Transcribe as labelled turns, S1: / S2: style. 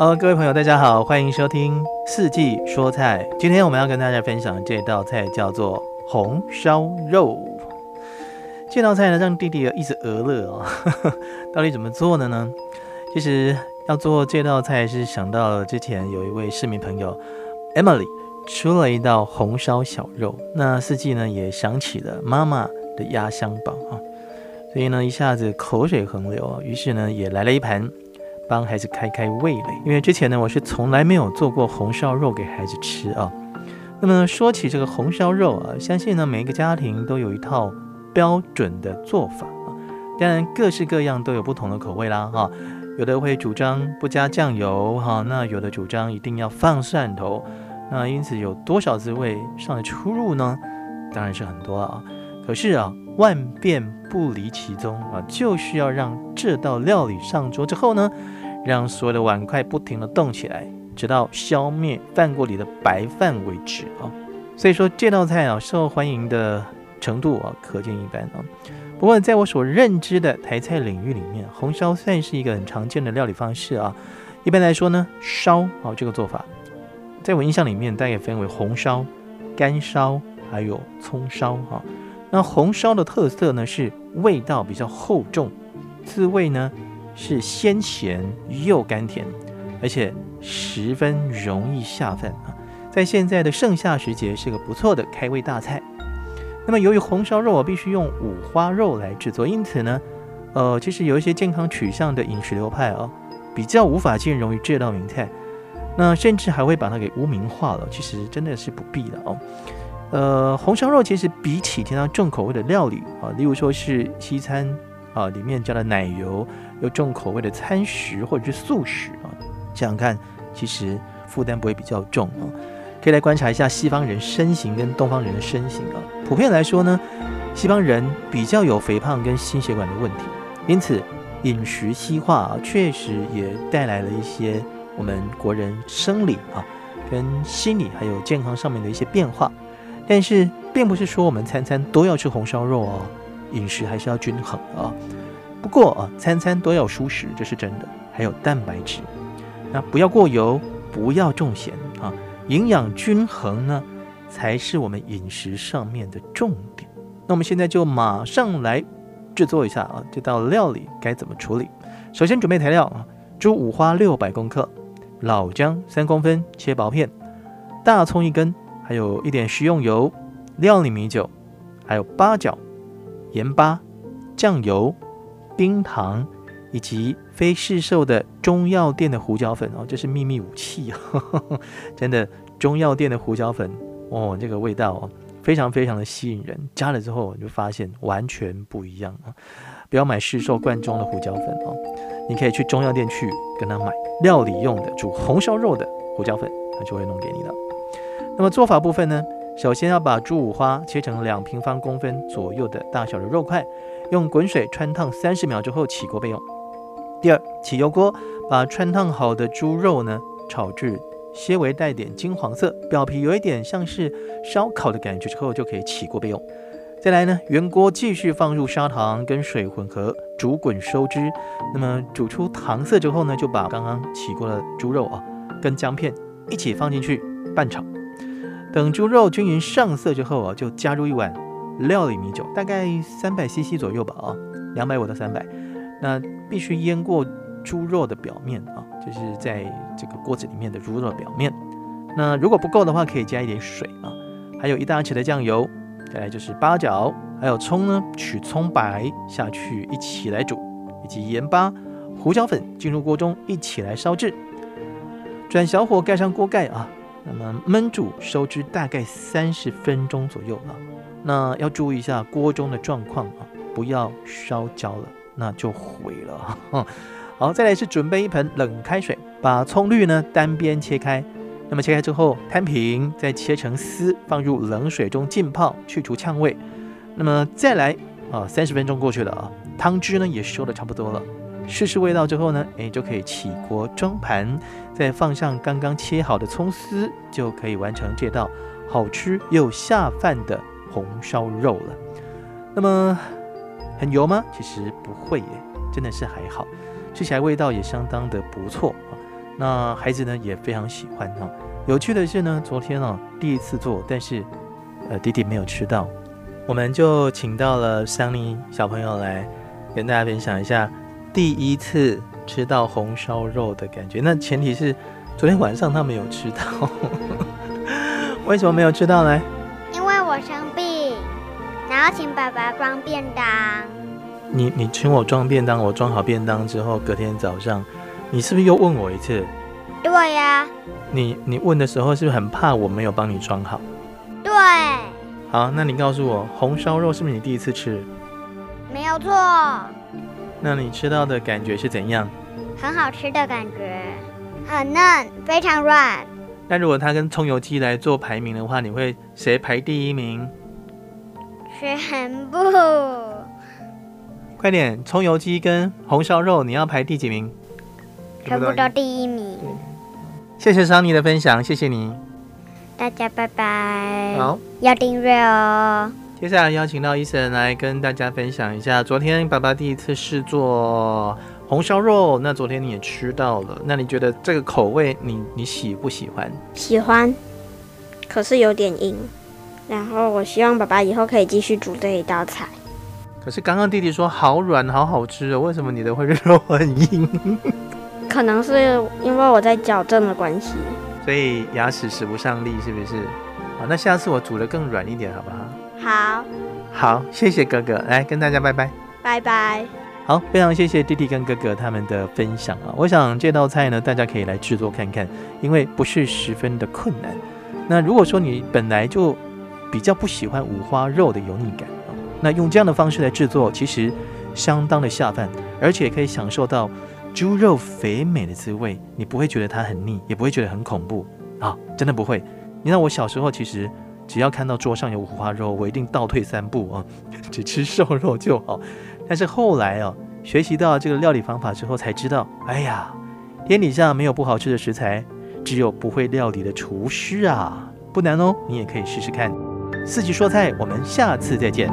S1: Hello，各位朋友，大家好，欢迎收听四季说菜。今天我们要跟大家分享这道菜叫做红烧肉。这道菜呢，让弟弟一直鹅乐哦。到底怎么做的呢？其实要做这道菜，是想到了之前有一位市民朋友 Emily 出了一道红烧小肉，那四季呢也想起了妈妈的压箱宝啊，所以呢一下子口水横流，于是呢也来了一盘，帮孩子开开味蕾。因为之前呢我是从来没有做过红烧肉给孩子吃啊。那么说起这个红烧肉啊，相信呢每一个家庭都有一套标准的做法啊，当然各式各样都有不同的口味啦哈。有的会主张不加酱油哈，那有的主张一定要放蒜头，那因此有多少滋味上的出入呢？当然是很多啊。可是啊，万变不离其宗啊，就是要让这道料理上桌之后呢，让所有的碗筷不停的动起来，直到消灭饭锅里的白饭为止啊。所以说这道菜啊，受欢迎的程度啊，可见一斑啊。不过，在我所认知的台菜领域里面，红烧算是一个很常见的料理方式啊。一般来说呢，烧啊这个做法，在我印象里面，大概分为红烧、干烧，还有葱烧哈。那红烧的特色呢，是味道比较厚重，滋味呢是鲜咸又甘甜，而且十分容易下饭啊。在现在的盛夏时节，是个不错的开胃大菜。那么，由于红烧肉啊必须用五花肉来制作，因此呢，呃，其实有一些健康取向的饮食流派啊，比较无法兼容于这道名菜，那甚至还会把它给污名化了。其实真的是不必的哦。呃，红烧肉其实比起其他重口味的料理啊，例如说是西餐啊，里面加了奶油有重口味的餐食或者是素食啊，想想看，其实负担不会比较重啊。可以来观察一下西方人身形跟东方人的身形啊。普遍来说呢，西方人比较有肥胖跟心血管的问题，因此饮食西化啊，确实也带来了一些我们国人生理啊、跟心理还有健康上面的一些变化。但是并不是说我们餐餐都要吃红烧肉哦，饮食还是要均衡啊。不过啊，餐餐都要蔬食，这是真的，还有蛋白质，那不要过油，不要重咸啊。营养均衡呢，才是我们饮食上面的重点。那我们现在就马上来制作一下啊，这道料理该怎么处理？首先准备材料啊，猪五花六百克，老姜三公分切薄片，大葱一根，还有一点食用油、料理米酒，还有八角、盐巴、酱油、冰糖。以及非市售的中药店的胡椒粉哦，这是秘密武器！真的，中药店的胡椒粉哦，这个味道哦，非常非常的吸引人。加了之后，你就发现完全不一样啊！不要买市售罐装的胡椒粉哦，你可以去中药店去跟他买料理用的煮红烧肉的胡椒粉，他就会弄给你的。那么做法部分呢，首先要把猪五花切成两平方公分左右的大小的肉块，用滚水穿烫三十秒之后起锅备用。第二，起油锅，把穿烫好的猪肉呢炒至些微带点金黄色，表皮有一点像是烧烤的感觉之后，就可以起锅备用。再来呢，原锅继续放入砂糖跟水混合煮滚收汁。那么煮出糖色之后呢，就把刚刚起锅的猪肉啊跟姜片一起放进去拌炒。等猪肉均匀上色之后啊，就加入一碗料理米酒，大概三百 CC 左右吧啊，两百五到三百。那必须腌过猪肉的表面啊，就是在这个锅子里面的猪肉表面。那如果不够的话，可以加一点水啊。还有一大匙的酱油，再来就是八角，还有葱呢，取葱白下去一起来煮，以及盐巴、胡椒粉进入锅中一起来烧制。转小火盖上锅盖啊，那么焖煮收汁大概三十分钟左右啊。那要注意一下锅中的状况啊，不要烧焦了。那就毁了。好，再来是准备一盆冷开水，把葱绿呢单边切开，那么切开之后摊平，再切成丝，放入冷水中浸泡，去除呛味。那么再来啊，三十分钟过去了啊，汤汁呢也收的差不多了，试试味道之后呢，哎就可以起锅装盘，再放上刚刚切好的葱丝，就可以完成这道好吃又下饭的红烧肉了。那么。很油吗？其实不会耶，真的是还好，吃起来味道也相当的不错。那孩子呢也非常喜欢哈。有趣的是呢，昨天哦第一次做，但是呃弟弟没有吃到，我们就请到了桑尼小朋友来跟大家分享一下第一次吃到红烧肉的感觉。那前提是昨天晚上他没有吃到，为什么没有吃到呢？
S2: 因为我生病，然后请爸爸装便当。
S1: 你你请我装便当，我装好便当之后，隔天早上，你是不是又问我一次？
S2: 对呀。
S1: 你你问的时候是不是很怕我没有帮你装好？
S2: 对。
S1: 好，那你告诉我，红烧肉是不是你第一次吃？
S2: 没有错。
S1: 那你吃到的感觉是怎样？
S2: 很好吃的感觉，很嫩，非常软。
S1: 那如果它跟葱油鸡来做排名的话，你会谁排第一名？
S2: 全部。
S1: 快点，葱油鸡跟红烧肉，你要排第几名？
S2: 全部都第一名。
S1: 谢谢桑尼的分享，谢谢你。
S2: 大家拜拜。
S1: 好，
S2: 要订阅哦。
S1: 接下来邀请到伊森来跟大家分享一下，昨天爸爸第一次试做红烧肉，那昨天你也吃到了，那你觉得这个口味你你喜不喜欢？
S3: 喜欢，可是有点硬。然后我希望爸爸以后可以继续煮这一道菜。
S1: 可是刚刚弟弟说好软，好好吃哦，为什么你的会肉很硬？
S3: 可能是因为我在矫正的关系，
S1: 所以牙齿使不上力，是不是？好，那下次我煮的更软一点，好不好？
S3: 好，
S1: 好，谢谢哥哥，来跟大家拜拜，
S3: 拜拜。
S1: 好，非常谢谢弟弟跟哥哥他们的分享啊！我想这道菜呢，大家可以来制作看看，因为不是十分的困难。那如果说你本来就比较不喜欢五花肉的油腻感啊，那用这样的方式来制作，其实相当的下饭，而且可以享受到。猪肉肥美的滋味，你不会觉得它很腻，也不会觉得很恐怖啊！真的不会。你看我小时候，其实只要看到桌上有五花肉，我一定倒退三步啊，只吃瘦肉就好。但是后来啊，学习到这个料理方法之后，才知道，哎呀，天底下没有不好吃的食材，只有不会料理的厨师啊！不难哦，你也可以试试看。四季说菜，我们下次再见。